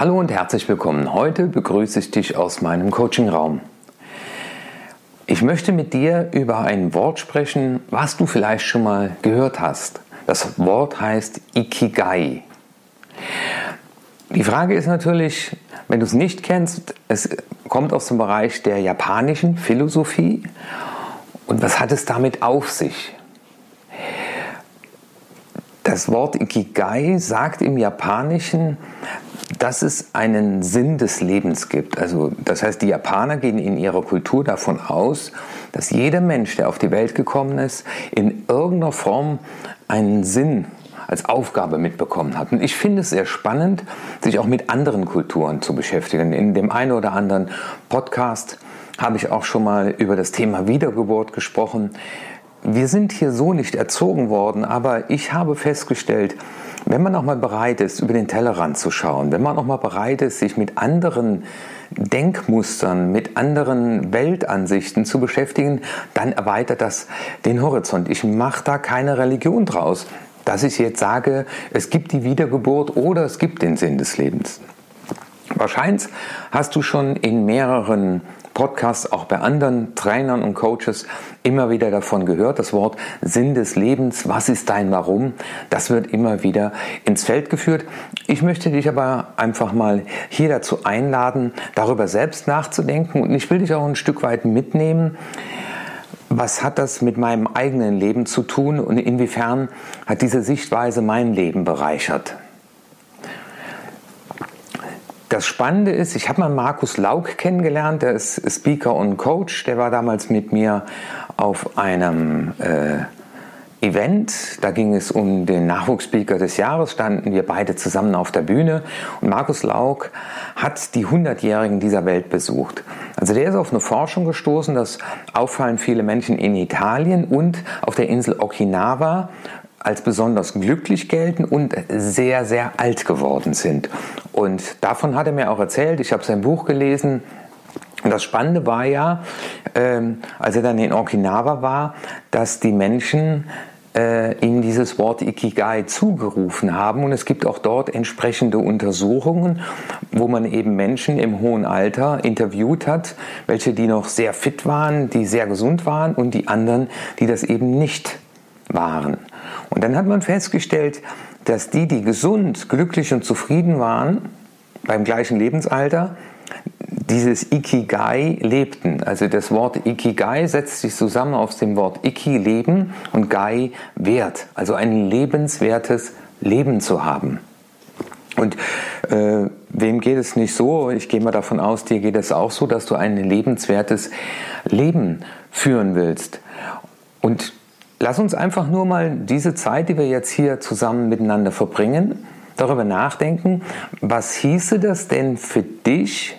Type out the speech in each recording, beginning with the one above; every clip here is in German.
Hallo und herzlich willkommen. Heute begrüße ich dich aus meinem Coachingraum. Ich möchte mit dir über ein Wort sprechen, was du vielleicht schon mal gehört hast. Das Wort heißt Ikigai. Die Frage ist natürlich, wenn du es nicht kennst, es kommt aus dem Bereich der japanischen Philosophie. Und was hat es damit auf sich? Das Wort Ikigai sagt im Japanischen, dass es einen Sinn des Lebens gibt. Also das heißt, die Japaner gehen in ihrer Kultur davon aus, dass jeder Mensch, der auf die Welt gekommen ist, in irgendeiner Form einen Sinn als Aufgabe mitbekommen hat. Und ich finde es sehr spannend, sich auch mit anderen Kulturen zu beschäftigen. In dem einen oder anderen Podcast habe ich auch schon mal über das Thema Wiedergeburt gesprochen. Wir sind hier so nicht erzogen worden, aber ich habe festgestellt, wenn man auch mal bereit ist, über den Tellerrand zu schauen, wenn man auch mal bereit ist, sich mit anderen Denkmustern, mit anderen Weltansichten zu beschäftigen, dann erweitert das den Horizont. Ich mache da keine Religion draus, dass ich jetzt sage, es gibt die Wiedergeburt oder es gibt den Sinn des Lebens. Wahrscheinlich hast du schon in mehreren Podcasts, auch bei anderen Trainern und Coaches immer wieder davon gehört. Das Wort Sinn des Lebens, was ist dein Warum, das wird immer wieder ins Feld geführt. Ich möchte dich aber einfach mal hier dazu einladen, darüber selbst nachzudenken und ich will dich auch ein Stück weit mitnehmen. Was hat das mit meinem eigenen Leben zu tun und inwiefern hat diese Sichtweise mein Leben bereichert? Das Spannende ist, ich habe mal Markus Lauk kennengelernt, der ist Speaker und Coach, der war damals mit mir auf einem äh, Event, da ging es um den Nachwuchsspeaker des Jahres, standen wir beide zusammen auf der Bühne. Und Markus Lauk hat die 100-Jährigen dieser Welt besucht. Also der ist auf eine Forschung gestoßen, dass auffallend viele Menschen in Italien und auf der Insel Okinawa als besonders glücklich gelten und sehr, sehr alt geworden sind. Und davon hat er mir auch erzählt. Ich habe sein Buch gelesen. Und das Spannende war ja, ähm, als er dann in Okinawa war, dass die Menschen äh, ihm dieses Wort Ikigai zugerufen haben. Und es gibt auch dort entsprechende Untersuchungen, wo man eben Menschen im hohen Alter interviewt hat, welche die noch sehr fit waren, die sehr gesund waren und die anderen, die das eben nicht waren. Und dann hat man festgestellt, dass die, die gesund, glücklich und zufrieden waren, beim gleichen Lebensalter, dieses Ikigai lebten. Also das Wort Ikigai setzt sich zusammen aus dem Wort Iki, Leben, und Gai, Wert. Also ein lebenswertes Leben zu haben. Und äh, wem geht es nicht so? Ich gehe mal davon aus, dir geht es auch so, dass du ein lebenswertes Leben führen willst. Und Lass uns einfach nur mal diese Zeit, die wir jetzt hier zusammen miteinander verbringen, darüber nachdenken, was hieße das denn für dich,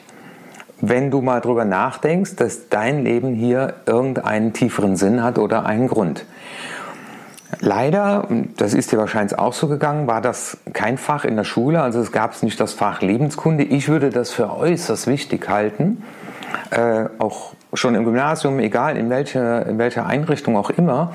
wenn du mal darüber nachdenkst, dass dein Leben hier irgendeinen tieferen Sinn hat oder einen Grund. Leider, das ist dir wahrscheinlich auch so gegangen, war das kein Fach in der Schule, also es gab es nicht das Fach Lebenskunde. Ich würde das für äußerst wichtig halten, äh, auch schon im Gymnasium, egal in welcher, in welcher Einrichtung auch immer,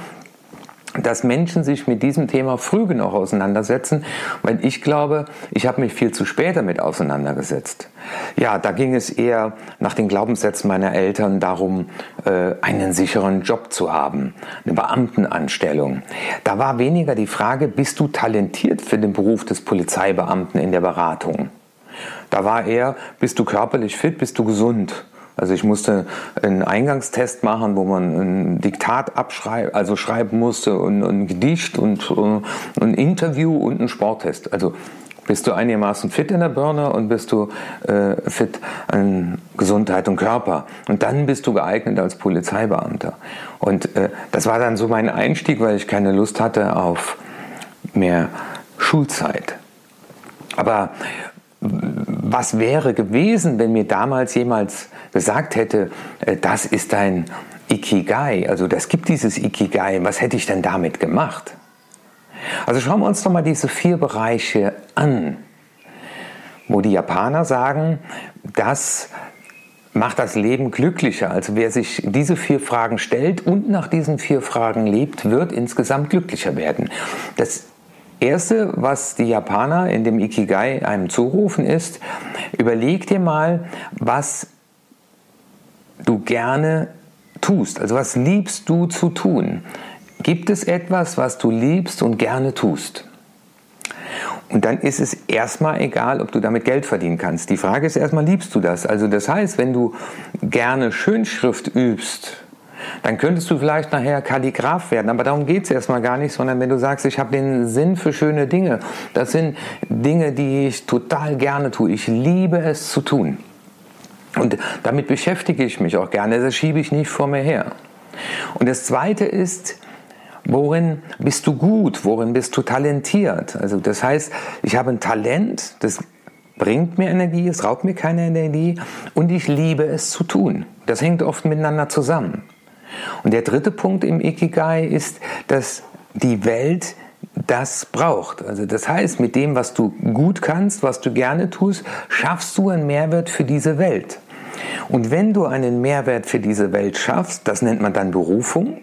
dass Menschen sich mit diesem Thema früh genug auseinandersetzen, weil ich glaube, ich habe mich viel zu spät damit auseinandergesetzt. Ja, da ging es eher nach den Glaubenssätzen meiner Eltern darum, äh, einen sicheren Job zu haben, eine Beamtenanstellung. Da war weniger die Frage, bist du talentiert für den Beruf des Polizeibeamten in der Beratung? Da war eher, bist du körperlich fit, bist du gesund? Also ich musste einen Eingangstest machen, wo man ein Diktat abschreiben, also schreiben musste und ein Gedicht und, und ein Interview und ein Sporttest. Also bist du einigermaßen fit in der Birne und bist du äh, fit an Gesundheit und Körper. Und dann bist du geeignet als Polizeibeamter. Und äh, das war dann so mein Einstieg, weil ich keine Lust hatte auf mehr Schulzeit. Aber was wäre gewesen, wenn mir damals jemals gesagt hätte, äh, das ist ein Ikigai, also das gibt dieses Ikigai, was hätte ich denn damit gemacht? Also schauen wir uns doch mal diese vier Bereiche an, wo die Japaner sagen, das macht das Leben glücklicher. Also wer sich diese vier Fragen stellt und nach diesen vier Fragen lebt, wird insgesamt glücklicher werden. Das Erste, was die Japaner in dem Ikigai einem zurufen, ist, überleg dir mal, was du gerne tust. Also was liebst du zu tun? Gibt es etwas, was du liebst und gerne tust? Und dann ist es erstmal egal, ob du damit Geld verdienen kannst. Die Frage ist erstmal, liebst du das? Also das heißt, wenn du gerne Schönschrift übst, dann könntest du vielleicht nachher Kalligraph werden. Aber darum geht es erstmal gar nicht, sondern wenn du sagst, ich habe den Sinn für schöne Dinge, das sind Dinge, die ich total gerne tue. Ich liebe es zu tun. Und damit beschäftige ich mich auch gerne. Das schiebe ich nicht vor mir her. Und das Zweite ist, worin bist du gut? Worin bist du talentiert? Also das heißt, ich habe ein Talent, das bringt mir Energie, es raubt mir keine Energie und ich liebe es zu tun. Das hängt oft miteinander zusammen. Und der dritte Punkt im Ikigai ist, dass die Welt das braucht. Also das heißt, mit dem, was du gut kannst, was du gerne tust, schaffst du einen Mehrwert für diese Welt. Und wenn du einen Mehrwert für diese Welt schaffst, das nennt man dann Berufung,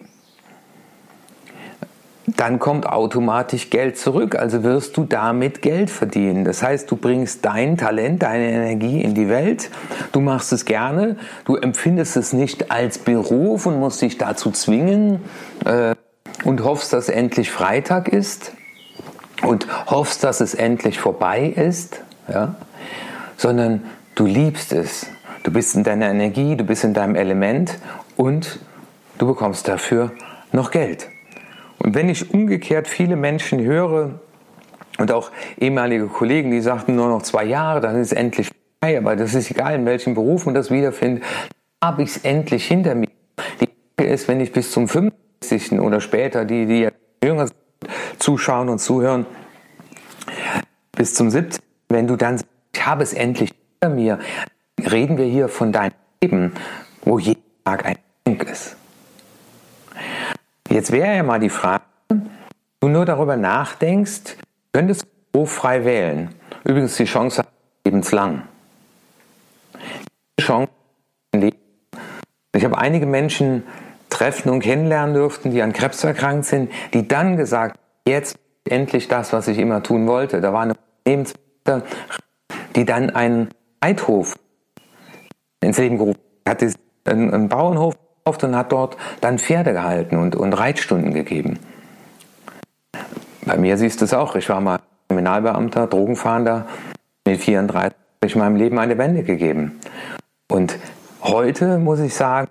dann kommt automatisch Geld zurück. Also wirst du damit Geld verdienen. Das heißt, du bringst dein Talent, deine Energie in die Welt. Du machst es gerne. Du empfindest es nicht als Beruf und musst dich dazu zwingen äh, und hoffst, dass endlich Freitag ist und hoffst, dass es endlich vorbei ist, ja? sondern du liebst es. Du bist in deiner Energie, du bist in deinem Element und du bekommst dafür noch Geld. Und wenn ich umgekehrt viele Menschen höre und auch ehemalige Kollegen, die sagten nur noch zwei Jahre, dann ist es endlich vorbei, aber das ist egal, in welchem Beruf man das wiederfindet, habe ich es endlich hinter mir. Die Frage ist, wenn ich bis zum 50. oder später, die, die jünger zuschauen und zuhören, bis zum 70. Wenn du dann sagst, ich habe es endlich hinter mir, reden wir hier von deinem Leben, wo jeden Tag ein Geschenk ist. Jetzt wäre ja mal die Frage, du nur darüber nachdenkst, könntest du frei wählen. Übrigens die Chance lebenslang. Die Chance ich habe einige Menschen treffen und kennenlernen dürften, die an Krebs erkrankt sind, die dann gesagt, jetzt endlich das, was ich immer tun wollte. Da war eine Unternehmensmutter, die dann einen Reithof ins Leben gerufen hat, einen Bauernhof und hat dort dann Pferde gehalten und, und Reitstunden gegeben. Bei mir siehst du es auch. Ich war mal Kriminalbeamter, Drogenfahnder. Mit 34 habe ich meinem Leben eine Wende gegeben. Und heute muss ich sagen,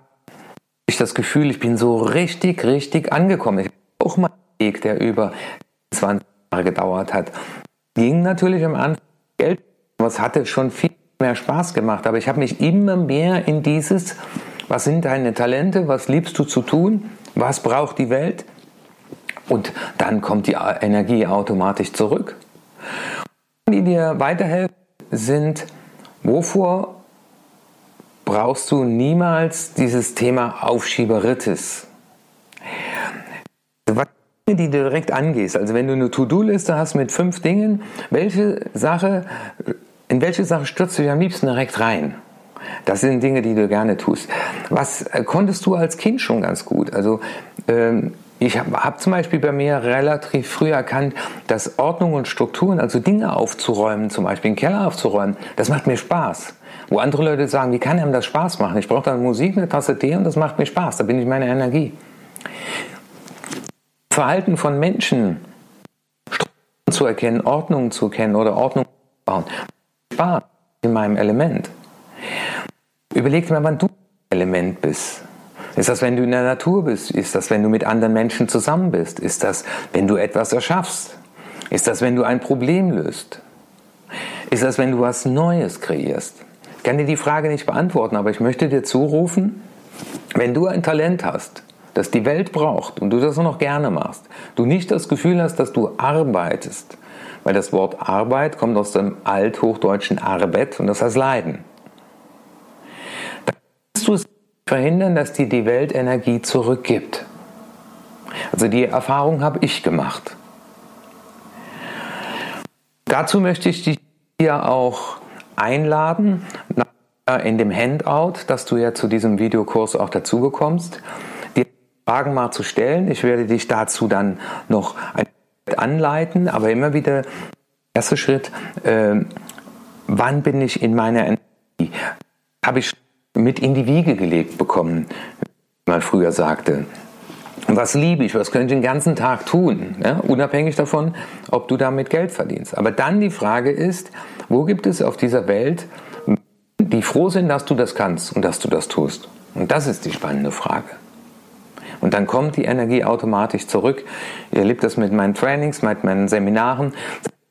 ich das Gefühl, ich bin so richtig, richtig angekommen. Ich habe auch mal einen Weg, der über 20 Jahre gedauert hat. Ging natürlich am Anfang Geld, aber es hatte schon viel mehr Spaß gemacht. Aber ich habe mich immer mehr in dieses was sind deine Talente? Was liebst du zu tun? Was braucht die Welt? Und dann kommt die Energie automatisch zurück. Die dir weiterhelfen sind, wovor brauchst du niemals dieses Thema Aufschieberitis? Was die du direkt angehst. Also wenn du eine To-Do-Liste hast mit fünf Dingen, welche Sache, in welche Sache stürzt du dich am liebsten direkt rein? Das sind Dinge, die du gerne tust. Was äh, konntest du als Kind schon ganz gut? Also ähm, ich habe hab zum Beispiel bei mir relativ früh erkannt, dass Ordnung und Strukturen, also Dinge aufzuräumen, zum Beispiel einen Keller aufzuräumen, das macht mir Spaß. Wo andere Leute sagen, wie kann einem das Spaß machen? Ich brauche dann Musik, eine Tasse Tee und das macht mir Spaß. Da bin ich meine Energie. Verhalten von Menschen, Strukturen zu erkennen, Ordnung zu kennen oder Ordnung zu bauen, Spaß in meinem Element. Überleg dir mal, wann du Element bist. Ist das, wenn du in der Natur bist? Ist das, wenn du mit anderen Menschen zusammen bist? Ist das, wenn du etwas erschaffst? Ist das, wenn du ein Problem löst? Ist das, wenn du was Neues kreierst? Ich kann dir die Frage nicht beantworten, aber ich möchte dir zurufen, wenn du ein Talent hast, das die Welt braucht und du das noch gerne machst, du nicht das Gefühl hast, dass du arbeitest, weil das Wort Arbeit kommt aus dem althochdeutschen Arbet und das heißt Leiden du es verhindern, dass dir die Welt Energie zurückgibt. Also die Erfahrung habe ich gemacht. Dazu möchte ich dich hier auch einladen, in dem Handout, dass du ja zu diesem Videokurs auch dazu bekommst, dir Fragen mal zu stellen. Ich werde dich dazu dann noch ein anleiten, aber immer wieder erster Schritt, äh, wann bin ich in meiner Energie? Habe ich mit in die Wiege gelegt bekommen, wie man früher sagte. Was liebe ich? Was könnte ich den ganzen Tag tun? Ja, unabhängig davon, ob du damit Geld verdienst. Aber dann die Frage ist, wo gibt es auf dieser Welt, die froh sind, dass du das kannst und dass du das tust? Und das ist die spannende Frage. Und dann kommt die Energie automatisch zurück. Ich erlebe das mit meinen Trainings, mit meinen Seminaren.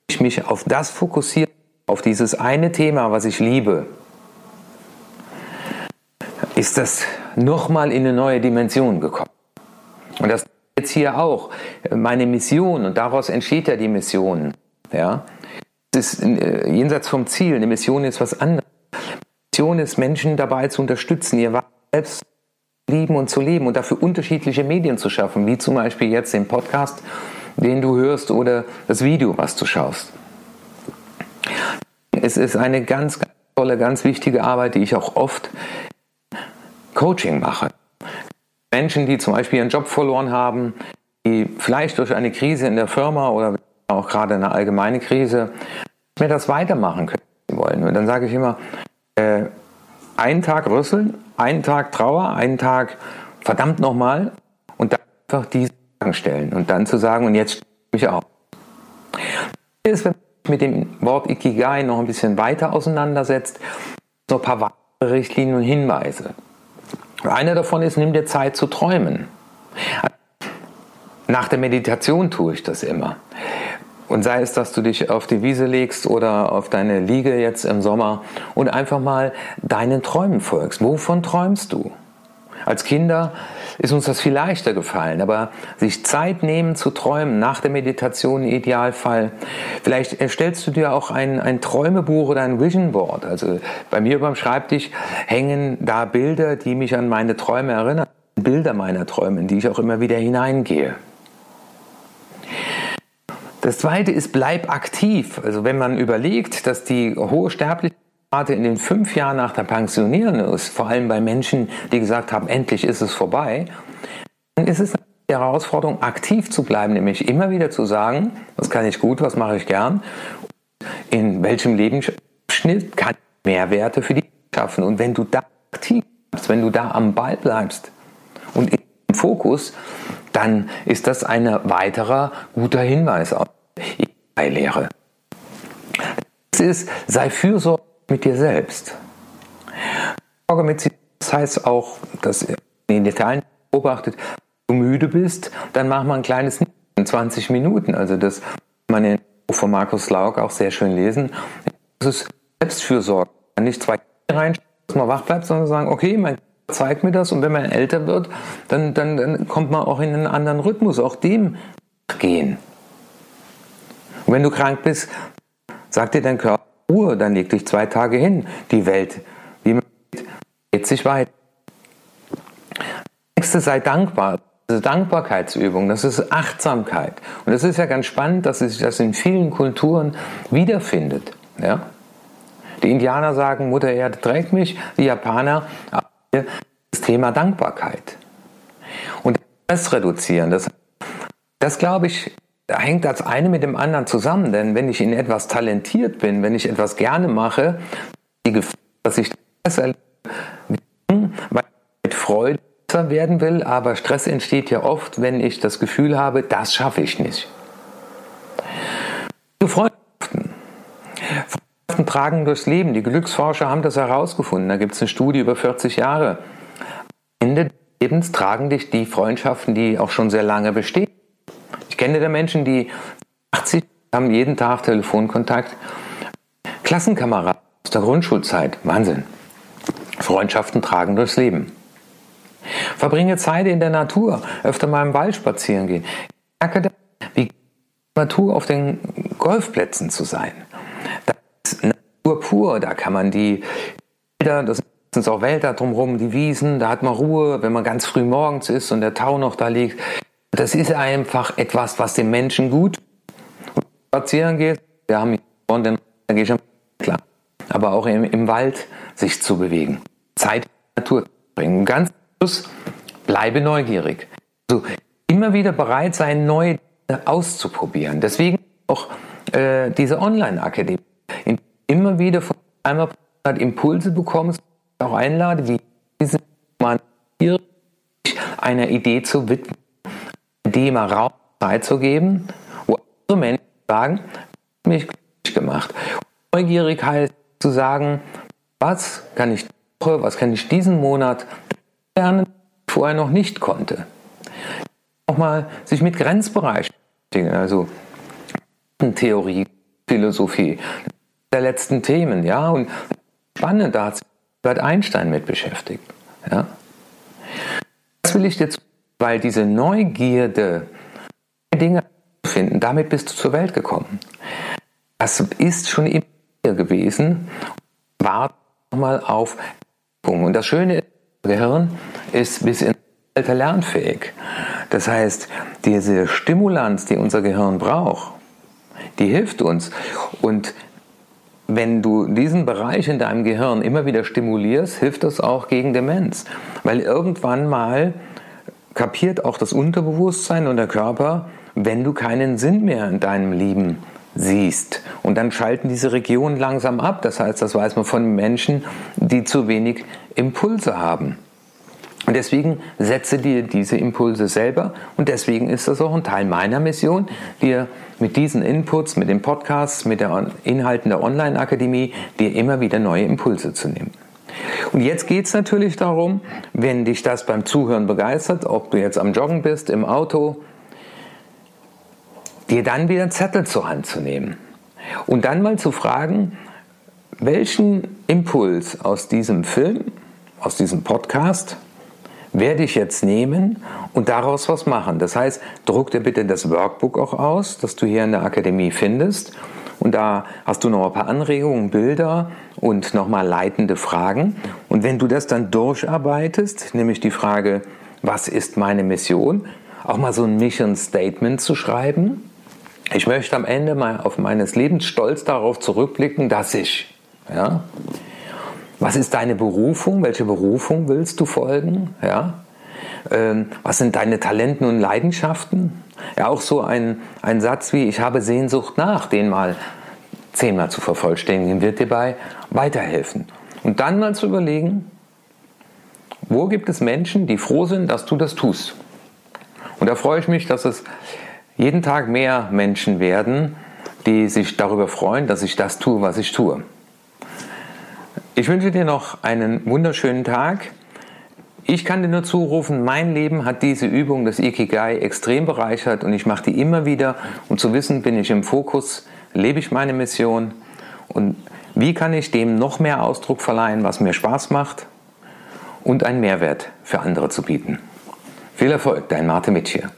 Ich mich auf das fokussiere, auf dieses eine Thema, was ich liebe, ist das nochmal in eine neue Dimension gekommen. Und das jetzt hier auch meine Mission und daraus entsteht ja die Mission. Ja, es ist äh, jenseits vom Ziel. Eine Mission ist was anderes. Mission ist Menschen dabei zu unterstützen, ihr selbst zu lieben und zu leben und dafür unterschiedliche Medien zu schaffen, wie zum Beispiel jetzt den Podcast, den du hörst oder das Video, was du schaust. Es ist eine ganz, ganz tolle, ganz wichtige Arbeit, die ich auch oft Coaching mache. Menschen, die zum Beispiel ihren Job verloren haben, die vielleicht durch eine Krise in der Firma oder auch gerade eine allgemeine Krise mehr das weitermachen können wollen. Und dann sage ich immer, äh, einen Tag rüsseln, einen Tag Trauer, einen Tag verdammt nochmal und dann einfach diese Fragen stellen und dann zu sagen, und jetzt mich auf. Das ist, wenn man mit dem Wort Ikigai noch ein bisschen weiter auseinandersetzt, so ein paar weitere Richtlinien und Hinweise. Einer davon ist, nimm dir Zeit zu träumen. Nach der Meditation tue ich das immer. Und sei es, dass du dich auf die Wiese legst oder auf deine Liege jetzt im Sommer und einfach mal deinen Träumen folgst. Wovon träumst du? Als Kinder ist uns das viel leichter gefallen, aber sich Zeit nehmen zu träumen, nach der Meditation im Idealfall. Vielleicht erstellst du dir auch ein, ein Träumebuch oder ein Vision Board. Also bei mir beim Schreibtisch hängen da Bilder, die mich an meine Träume erinnern. Bilder meiner Träume, in die ich auch immer wieder hineingehe. Das zweite ist, bleib aktiv. Also wenn man überlegt, dass die hohe Sterblichkeit in den fünf Jahren nach der Pensionierung ist, vor allem bei Menschen, die gesagt haben, endlich ist es vorbei, dann ist es die Herausforderung, aktiv zu bleiben, nämlich immer wieder zu sagen, was kann ich gut, was mache ich gern, in welchem Lebensschnitt kann ich Mehrwerte für die schaffen. Und wenn du da aktiv bleibst, wenn du da am Ball bleibst und im Fokus, dann ist das ein weiterer guter Hinweis auf die Lehre. Das ist, sei fürsorglich mit dir selbst. Sorge mit sich, das heißt auch, dass in Details beobachtet, du müde bist, dann mach mal ein kleines in 20 Minuten. Also das kann man in Buch von Markus Lauk auch sehr schön lesen. Das ist Selbstfürsorge. Nicht zwei rein, dass man wach bleibt, sondern sagen, okay, mein zeigt mir das und wenn man älter wird, dann, dann, dann kommt man auch in einen anderen Rhythmus, auch dem gehen. Und wenn du krank bist, sagt dir dein Körper, Ruhe, dann leg dich zwei Tage hin. Die Welt, wie man sieht, geht sich weiter. Nächste sei dankbar. Ist Dankbarkeitsübung, das ist Achtsamkeit. Und es ist ja ganz spannend, dass sich das in vielen Kulturen wiederfindet. Ja? Die Indianer sagen, Mutter Erde trägt mich, die Japaner das Thema Dankbarkeit. Und das reduzieren, das, das glaube ich, hängt als eine mit dem anderen zusammen. Denn wenn ich in etwas talentiert bin, wenn ich etwas gerne mache, die Gefahr, dass ich das erlebe, weil ich mit Freude besser werden will, aber Stress entsteht ja oft, wenn ich das Gefühl habe, das schaffe ich nicht. Freundschaften. Freundschaften tragen durchs Leben. Die Glücksforscher haben das herausgefunden. Da gibt es eine Studie über 40 Jahre. Ende des Lebens tragen dich die Freundschaften, die auch schon sehr lange bestehen. Kenne da Menschen, die 80 haben jeden Tag Telefonkontakt. Klassenkameraden aus der Grundschulzeit. Wahnsinn. Freundschaften tragen durchs Leben. Verbringe Zeit in der Natur, öfter mal im Wald spazieren gehen. Ich merke, wie Natur auf den Golfplätzen zu sein. Das ist Natur pur, da kann man die Wälder, das sind auch Wälder drumherum, die Wiesen, da hat man Ruhe, wenn man ganz früh morgens ist und der Tau noch da liegt. Das ist einfach etwas, was dem Menschen gut spazieren geht. Wir haben und dann gehe ich klar. Aber auch im, im Wald sich zu bewegen. Zeit in die Natur zu bringen. Ganz Schluss, bleibe neugierig. Also immer wieder bereit sein, neue auszuprobieren. Deswegen auch äh, diese Online-Akademie. Immer wieder von einmal Impulse bekommst, auch einlade, wie diese man einer Idee zu widmen, dem Raum Zeit zu geben, wo andere Menschen sagen, mich glücklich gemacht. Neugierig heißt zu sagen, was kann ich was kann ich diesen Monat lernen, vorher noch nicht konnte. Nochmal sich mit Grenzbereichen, also Theorie, Philosophie, der letzten Themen, ja, und spannend, da hat sich Albert Einstein mit beschäftigt, ja. Das will ich jetzt, weil diese Neugierde, Dinge zu finden, damit bist du zur Welt gekommen. Das ist schon immer gewesen, war mal auf und das Schöne ist, das Gehirn ist bis ins Alter lernfähig. Das heißt, diese Stimulanz, die unser Gehirn braucht, die hilft uns. Und wenn du diesen Bereich in deinem Gehirn immer wieder stimulierst, hilft das auch gegen Demenz. Weil irgendwann mal kapiert auch das Unterbewusstsein und der Körper, wenn du keinen Sinn mehr in deinem Leben siehst. Und dann schalten diese Regionen langsam ab. Das heißt, das weiß man von Menschen, die zu wenig Impulse haben. Und deswegen setze dir diese Impulse selber und deswegen ist das auch ein Teil meiner Mission, dir mit diesen Inputs, mit den Podcasts, mit den Inhalten der Online-Akademie, dir immer wieder neue Impulse zu nehmen. Und jetzt geht es natürlich darum, wenn dich das beim Zuhören begeistert, ob du jetzt am Joggen bist, im Auto, dir dann wieder Zettel zur Hand zu nehmen und dann mal zu fragen, welchen Impuls aus diesem Film, aus diesem Podcast werde ich jetzt nehmen und daraus was machen. Das heißt, druck dir bitte das Workbook auch aus, das du hier in der Akademie findest. Und da hast du noch ein paar Anregungen, Bilder und nochmal leitende Fragen. Und wenn du das dann durcharbeitest, nämlich die Frage, was ist meine Mission, auch mal so ein Mission Statement zu schreiben, ich möchte am Ende mal auf meines Lebens stolz darauf zurückblicken, dass ich. Ja? Was ist deine Berufung? Welche Berufung willst du folgen? Ja? Ähm, was sind deine Talenten und Leidenschaften? Ja, auch so ein, ein Satz wie, ich habe Sehnsucht nach, den mal zehnmal zu vervollständigen, wird dir dabei weiterhelfen. Und dann mal zu überlegen, wo gibt es Menschen, die froh sind, dass du das tust? Und da freue ich mich, dass es jeden Tag mehr Menschen werden, die sich darüber freuen, dass ich das tue, was ich tue. Ich wünsche dir noch einen wunderschönen Tag. Ich kann dir nur zurufen, mein Leben hat diese Übung des Ikigai extrem bereichert und ich mache die immer wieder, um zu wissen, bin ich im Fokus, lebe ich meine Mission und wie kann ich dem noch mehr Ausdruck verleihen, was mir Spaß macht und einen Mehrwert für andere zu bieten. Viel Erfolg, dein Marte Mitsch hier.